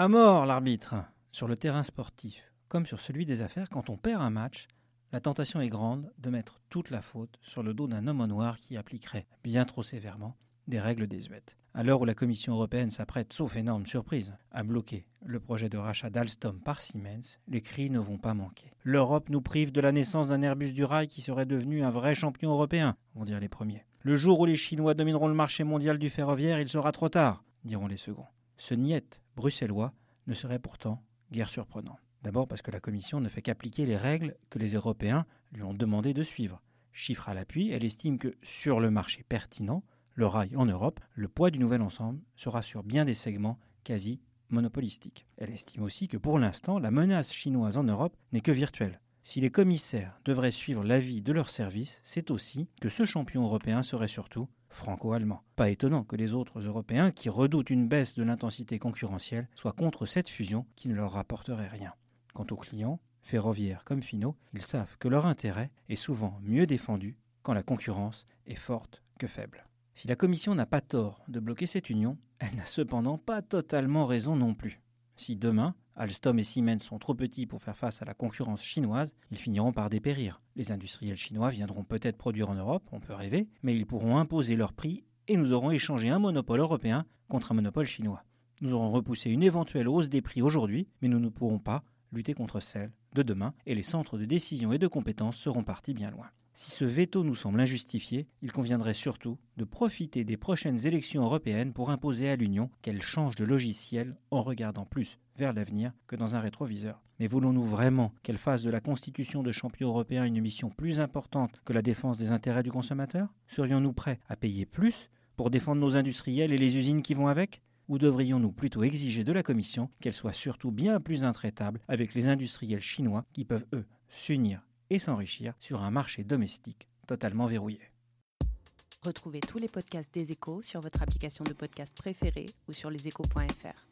À mort l'arbitre Sur le terrain sportif, comme sur celui des affaires, quand on perd un match, la tentation est grande de mettre toute la faute sur le dos d'un homme en noir qui appliquerait, bien trop sévèrement, des règles désuètes. À l'heure où la Commission européenne s'apprête, sauf énorme surprise, à bloquer le projet de rachat d'Alstom par Siemens, les cris ne vont pas manquer. L'Europe nous prive de la naissance d'un Airbus du rail qui serait devenu un vrai champion européen, vont dire les premiers. Le jour où les Chinois domineront le marché mondial du ferroviaire, il sera trop tard, diront les seconds. Ce niet bruxellois ne serait pourtant guère surprenant. D'abord parce que la Commission ne fait qu'appliquer les règles que les Européens lui ont demandé de suivre. Chiffre à l'appui, elle estime que sur le marché pertinent, le rail en Europe, le poids du nouvel ensemble sera sur bien des segments quasi monopolistiques. Elle estime aussi que pour l'instant, la menace chinoise en Europe n'est que virtuelle. Si les commissaires devraient suivre l'avis de leurs services, c'est aussi que ce champion européen serait surtout franco-allemand. Pas étonnant que les autres Européens, qui redoutent une baisse de l'intensité concurrentielle, soient contre cette fusion qui ne leur rapporterait rien. Quant aux clients, ferroviaires comme finaux, ils savent que leur intérêt est souvent mieux défendu quand la concurrence est forte que faible. Si la Commission n'a pas tort de bloquer cette union, elle n'a cependant pas totalement raison non plus. Si demain, Alstom et Siemens sont trop petits pour faire face à la concurrence chinoise, ils finiront par dépérir. Les industriels chinois viendront peut-être produire en Europe, on peut rêver, mais ils pourront imposer leurs prix et nous aurons échangé un monopole européen contre un monopole chinois. Nous aurons repoussé une éventuelle hausse des prix aujourd'hui, mais nous ne pourrons pas lutter contre celle de demain, et les centres de décision et de compétence seront partis bien loin. Si ce veto nous semble injustifié, il conviendrait surtout de profiter des prochaines élections européennes pour imposer à l'Union qu'elle change de logiciel en regardant plus vers l'avenir que dans un rétroviseur. Mais voulons-nous vraiment qu'elle fasse de la constitution de champion européen une mission plus importante que la défense des intérêts du consommateur? Serions-nous prêts à payer plus pour défendre nos industriels et les usines qui vont avec? Ou devrions-nous plutôt exiger de la Commission qu'elle soit surtout bien plus intraitable avec les industriels chinois qui peuvent, eux, s'unir et s'enrichir sur un marché domestique totalement verrouillé. Retrouvez tous les podcasts des échos sur votre application de podcast préférée ou sur leséchos.fr.